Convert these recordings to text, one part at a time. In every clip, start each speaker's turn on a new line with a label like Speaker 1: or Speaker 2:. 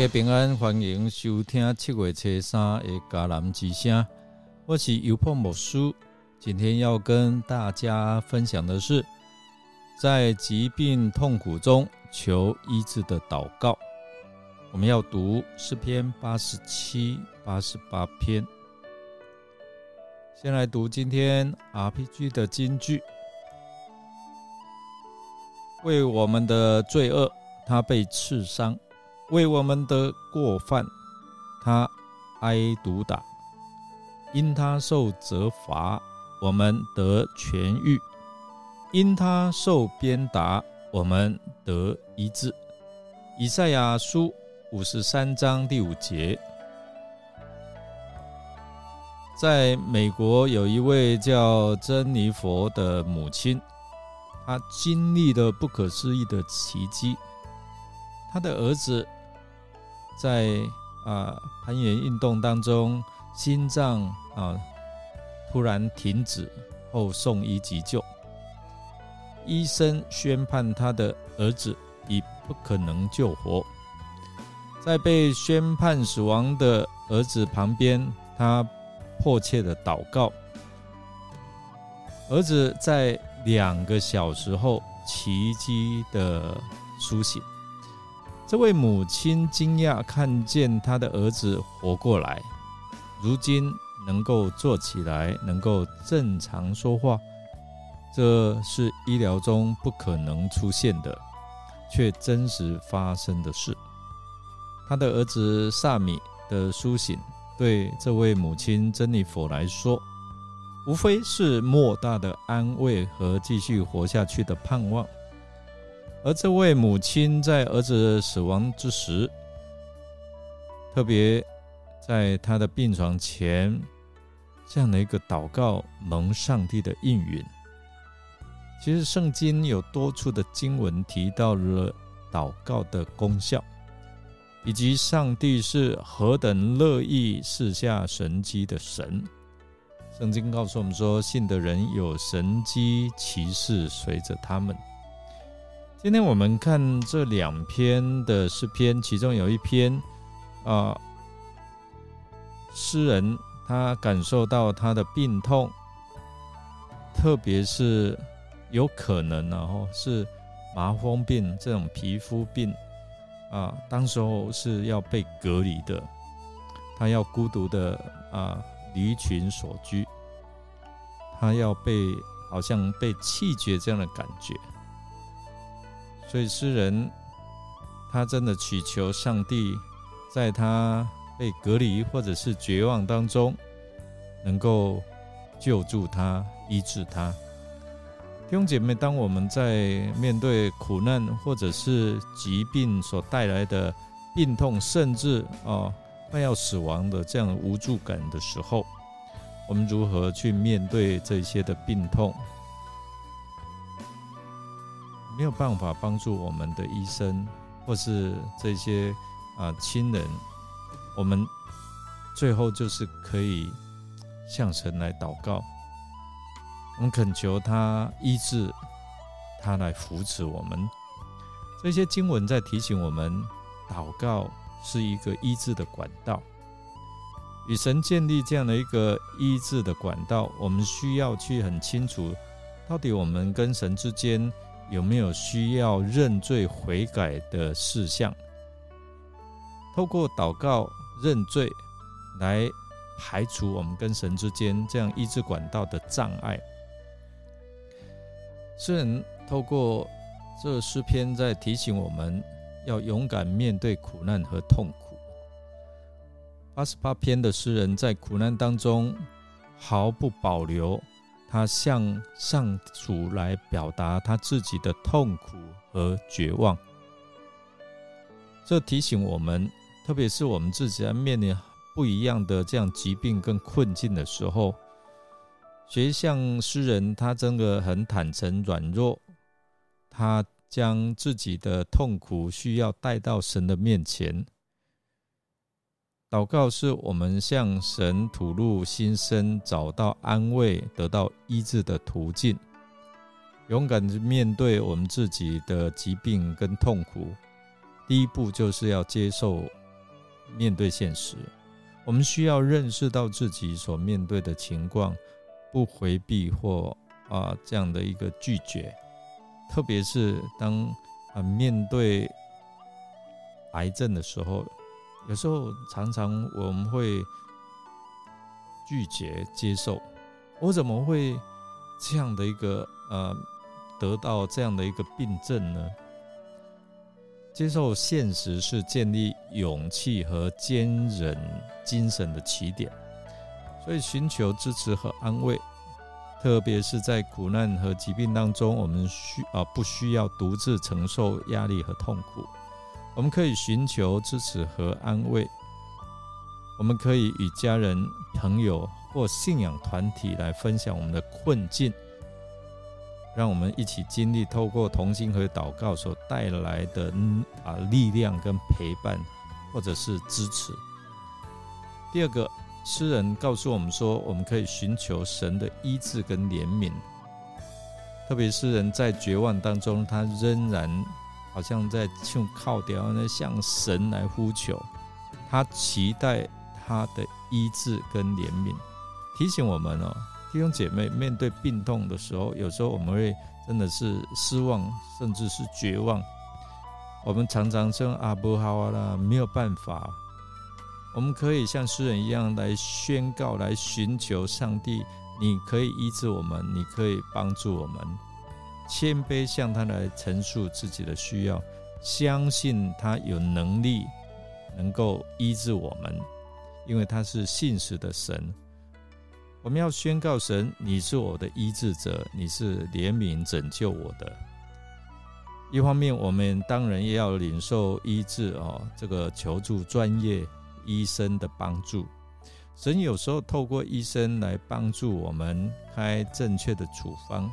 Speaker 1: 家平安，欢迎收听七月七三的迦南之声。我是尤破牧师，今天要跟大家分享的是，在疾病痛苦中求医治的祷告。我们要读诗篇八十七、八十八篇。先来读今天 RPG 的金句：为我们的罪恶，他被刺伤。为我们的过犯，他挨毒打；因他受责罚，我们得痊愈；因他受鞭打，我们得医治。以赛亚书五十三章第五节，在美国有一位叫珍妮佛的母亲，她经历了不可思议的奇迹，她的儿子。在啊攀岩运动当中，心脏啊突然停止后送医急救，医生宣判他的儿子已不可能救活。在被宣判死亡的儿子旁边，他迫切的祷告。儿子在两个小时后奇迹的苏醒。这位母亲惊讶看见她的儿子活过来，如今能够坐起来，能够正常说话，这是医疗中不可能出现的，却真实发生的事。他的儿子萨米的苏醒，对这位母亲珍妮佛来说，无非是莫大的安慰和继续活下去的盼望。而这位母亲在儿子死亡之时，特别在他的病床前，这样的一个祷告，蒙上帝的应允。其实圣经有多处的经文提到了祷告的功效，以及上帝是何等乐意赐下神迹的神。圣经告诉我们说，信的人有神机骑士随着他们。今天我们看这两篇的诗篇，其中有一篇啊，诗人他感受到他的病痛，特别是有可能然后是麻风病这种皮肤病啊，当时候是要被隔离的，他要孤独的啊离群所居，他要被好像被弃绝这样的感觉。所以诗人，他真的祈求上帝，在他被隔离或者是绝望当中，能够救助他、医治他。弟兄姐妹，当我们在面对苦难或者是疾病所带来的病痛，甚至啊快要死亡的这样无助感的时候，我们如何去面对这些的病痛？没有办法帮助我们的医生，或是这些啊亲人，我们最后就是可以向神来祷告，我们恳求他医治，他来扶持我们。这些经文在提醒我们，祷告是一个医治的管道，与神建立这样的一个医治的管道，我们需要去很清楚，到底我们跟神之间。有没有需要认罪悔改的事项？透过祷告认罪，来排除我们跟神之间这样医治管道的障碍。诗人透过这诗篇在提醒我们要勇敢面对苦难和痛苦。八十八篇的诗人在苦难当中毫不保留。他向上主来表达他自己的痛苦和绝望，这提醒我们，特别是我们自己在面临不一样的这样疾病跟困境的时候，学像诗人，他真的很坦诚软弱，他将自己的痛苦需要带到神的面前。祷告是我们向神吐露心声、找到安慰、得到医治的途径。勇敢的面对我们自己的疾病跟痛苦，第一步就是要接受面对现实。我们需要认识到自己所面对的情况，不回避或啊这样的一个拒绝。特别是当啊面对癌症的时候，有时候常常我们会拒绝接受。我怎么会这样的一个呃得到这样的一个病症呢？接受现实是建立勇气和坚韧精神的起点，所以寻求支持和安慰。特别是在苦难和疾病当中，我们需啊不需要独自承受压力和痛苦，我们可以寻求支持和安慰。我们可以与家人、朋友或信仰团体来分享我们的困境，让我们一起经历透过同心和祷告所带来的啊力量跟陪伴，或者是支持。第二个。诗人告诉我们说，我们可以寻求神的医治跟怜悯。特别诗人在绝望当中，他仍然好像在用靠掉，那向神来呼求，他期待他的医治跟怜悯。提醒我们哦，弟兄姐妹，面对病痛的时候，有时候我们会真的是失望，甚至是绝望。我们常常说啊，不好啊啦，没有办法。我们可以像诗人一样来宣告，来寻求上帝。你可以医治我们，你可以帮助我们，谦卑向他来陈述自己的需要，相信他有能力能够医治我们，因为他是信实的神。我们要宣告神，你是我的医治者，你是怜悯拯救我的。一方面，我们当然也要领受医治哦，这个求助专业。医生的帮助，神有时候透过医生来帮助我们开正确的处方。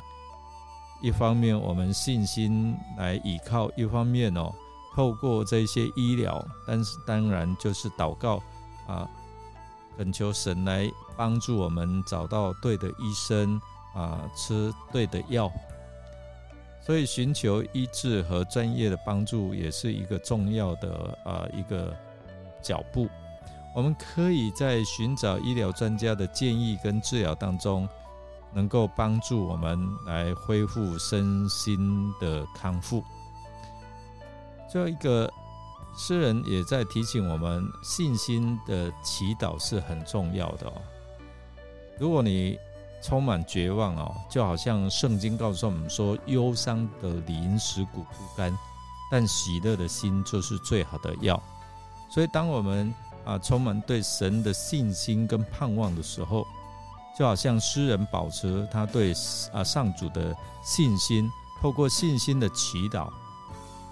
Speaker 1: 一方面，我们信心来依靠；一方面哦，透过这些医疗，但是当然就是祷告啊，恳求神来帮助我们找到对的医生啊，吃对的药。所以，寻求医治和专业的帮助也是一个重要的啊一个脚步。我们可以在寻找医疗专家的建议跟治疗当中，能够帮助我们来恢复身心的康复。最后一个诗人也在提醒我们，信心的祈祷是很重要的哦。如果你充满绝望哦，就好像圣经告诉我们说，忧伤的灵使骨不干，但喜乐的心就是最好的药。所以当我们啊，充满对神的信心跟盼望的时候，就好像诗人保持他对啊上主的信心，透过信心的祈祷，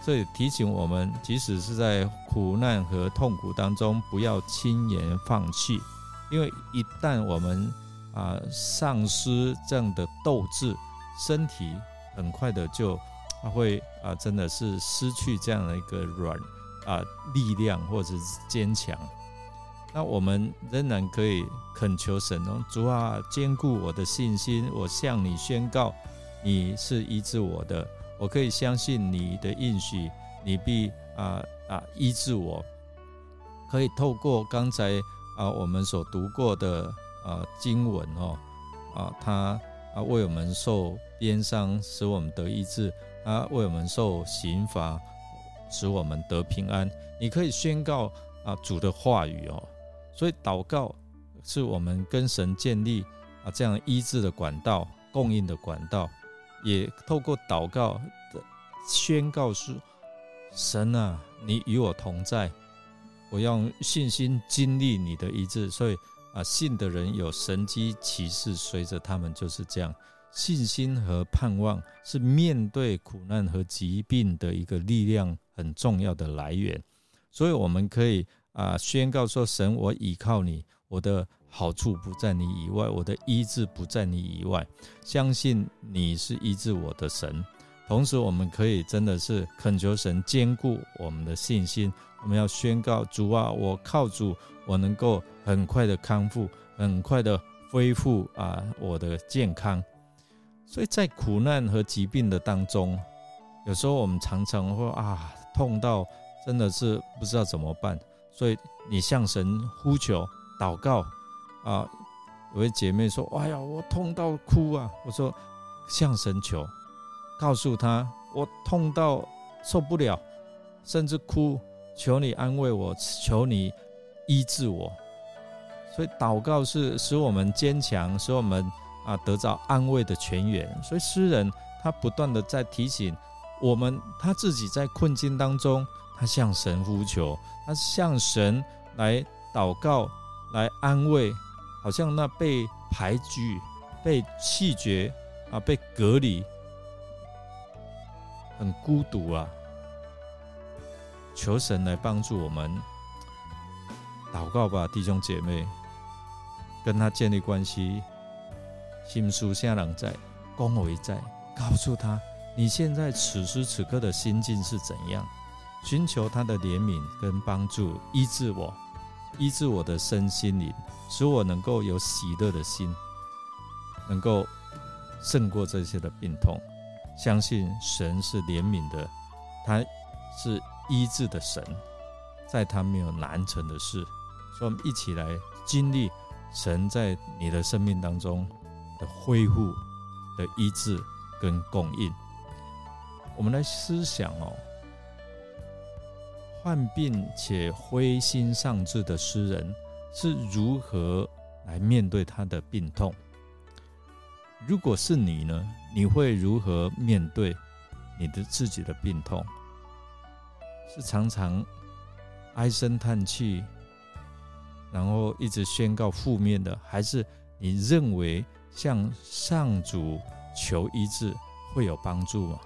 Speaker 1: 这也提醒我们，即使是在苦难和痛苦当中，不要轻言放弃，因为一旦我们啊丧失这样的斗志，身体很快的就他会啊真的是失去这样的一个软啊力量或者是坚强。那我们仍然可以恳求神哦，主啊，坚固我的信心。我向你宣告，你是医治我的，我可以相信你的应许，你必啊啊医治我。可以透过刚才啊我们所读过的啊经文哦啊，他啊为我们受鞭伤，使我们得医治；他为我们受刑罚，使我们得平安。你可以宣告啊主的话语哦。所以祷告是我们跟神建立啊这样医治的管道、供应的管道，也透过祷告的宣告是神啊，你与我同在，我用信心经历你的医治。所以啊，信的人有神机骑士随着他们，就是这样。信心和盼望是面对苦难和疾病的一个力量很重要的来源，所以我们可以。啊！宣告说：“神，我倚靠你，我的好处不在你以外，我的医治不在你以外。相信你是医治我的神。同时，我们可以真的是恳求神坚固我们的信心。我们要宣告：主啊，我靠主，我能够很快的康复，很快的恢复啊，我的健康。所以在苦难和疾病的当中，有时候我们常常会啊，痛到真的是不知道怎么办。”所以你向神呼求祷告啊。有位姐妹说：“哎呀，我痛到哭啊！”我说：“向神求，告诉他我痛到受不了，甚至哭，求你安慰我，求你医治我。”所以祷告是使我们坚强，使我们啊得到安慰的泉源。所以诗人他不断的在提醒我们，他自己在困境当中，他向神呼求，他向神来祷告，来安慰。好像那被排拒、被弃绝啊，被隔离，很孤独啊。求神来帮助我们，祷告吧，弟兄姐妹，跟他建立关系。心书下人在，恭维在，告诉他你现在此时此刻的心境是怎样，寻求他的怜悯跟帮助，医治我。医治我的身心灵，使我能够有喜乐的心，能够胜过这些的病痛。相信神是怜悯的，他是医治的神，在他没有难成的事。所以，我们一起来经历神在你的生命当中的恢复、的医治跟供应。我们来思想哦。患病且灰心丧志的诗人是如何来面对他的病痛？如果是你呢？你会如何面对你的自己的病痛？是常常唉声叹气，然后一直宣告负面的，还是你认为向上主求医治会有帮助吗？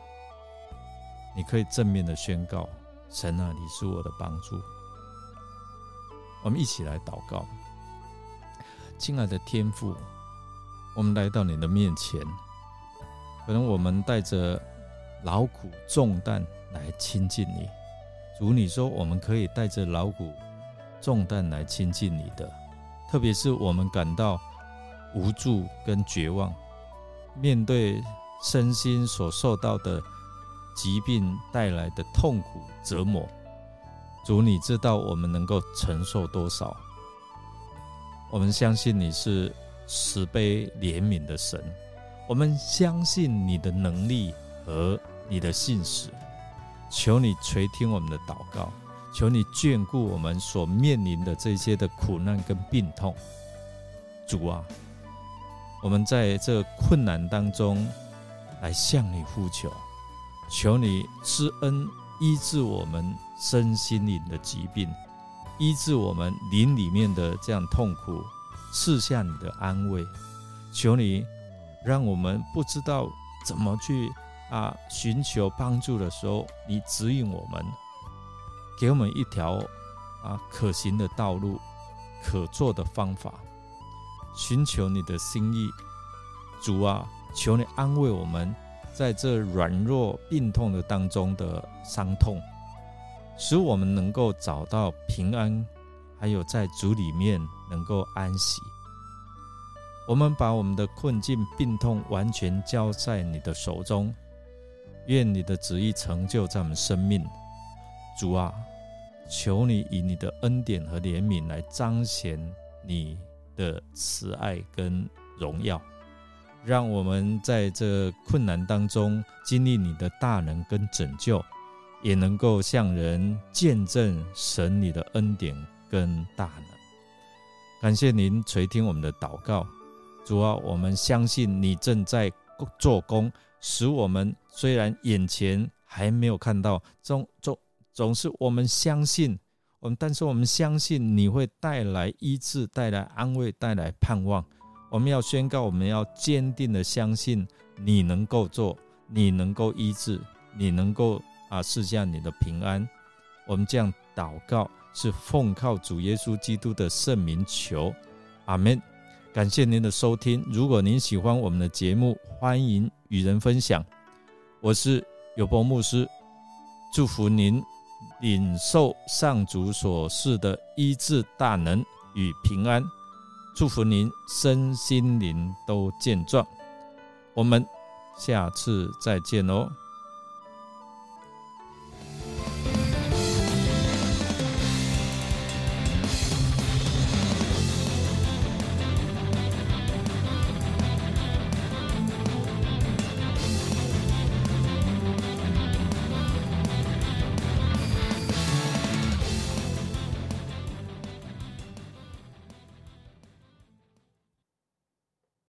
Speaker 1: 你可以正面的宣告。神啊，你是我的帮助。我们一起来祷告，亲爱的天父，我们来到你的面前，可能我们带着劳苦重担来亲近你。主，你说我们可以带着劳苦重担来亲近你的，特别是我们感到无助跟绝望，面对身心所受到的。疾病带来的痛苦折磨，主，你知道我们能够承受多少？我们相信你是慈悲怜悯的神，我们相信你的能力和你的信使。求你垂听我们的祷告，求你眷顾我们所面临的这些的苦难跟病痛。主啊，我们在这困难当中来向你呼求。求你施恩医治我们身心灵的疾病，医治我们灵里面的这样痛苦，赐下你的安慰。求你让我们不知道怎么去啊寻求帮助的时候，你指引我们，给我们一条啊可行的道路，可做的方法。寻求你的心意，主啊，求你安慰我们。在这软弱病痛的当中的伤痛，使我们能够找到平安，还有在主里面能够安息。我们把我们的困境、病痛完全交在你的手中，愿你的旨意成就在我们生命。主啊，求你以你的恩典和怜悯来彰显你的慈爱跟荣耀。让我们在这困难当中经历你的大能跟拯救，也能够向人见证神你的恩典跟大能。感谢您垂听我们的祷告，主啊，我们相信你正在做工，使我们虽然眼前还没有看到，总总总是我们相信我们，但是我们相信你会带来医治，带来安慰，带来盼望。我们要宣告，我们要坚定的相信你能够做，你能够医治，你能够啊赐下你的平安。我们这样祷告是奉靠主耶稣基督的圣名求，阿门。感谢您的收听。如果您喜欢我们的节目，欢迎与人分享。我是有波牧师，祝福您领受上主所示的医治大能与平安。祝福您身心灵都健壮，我们下次再见哦。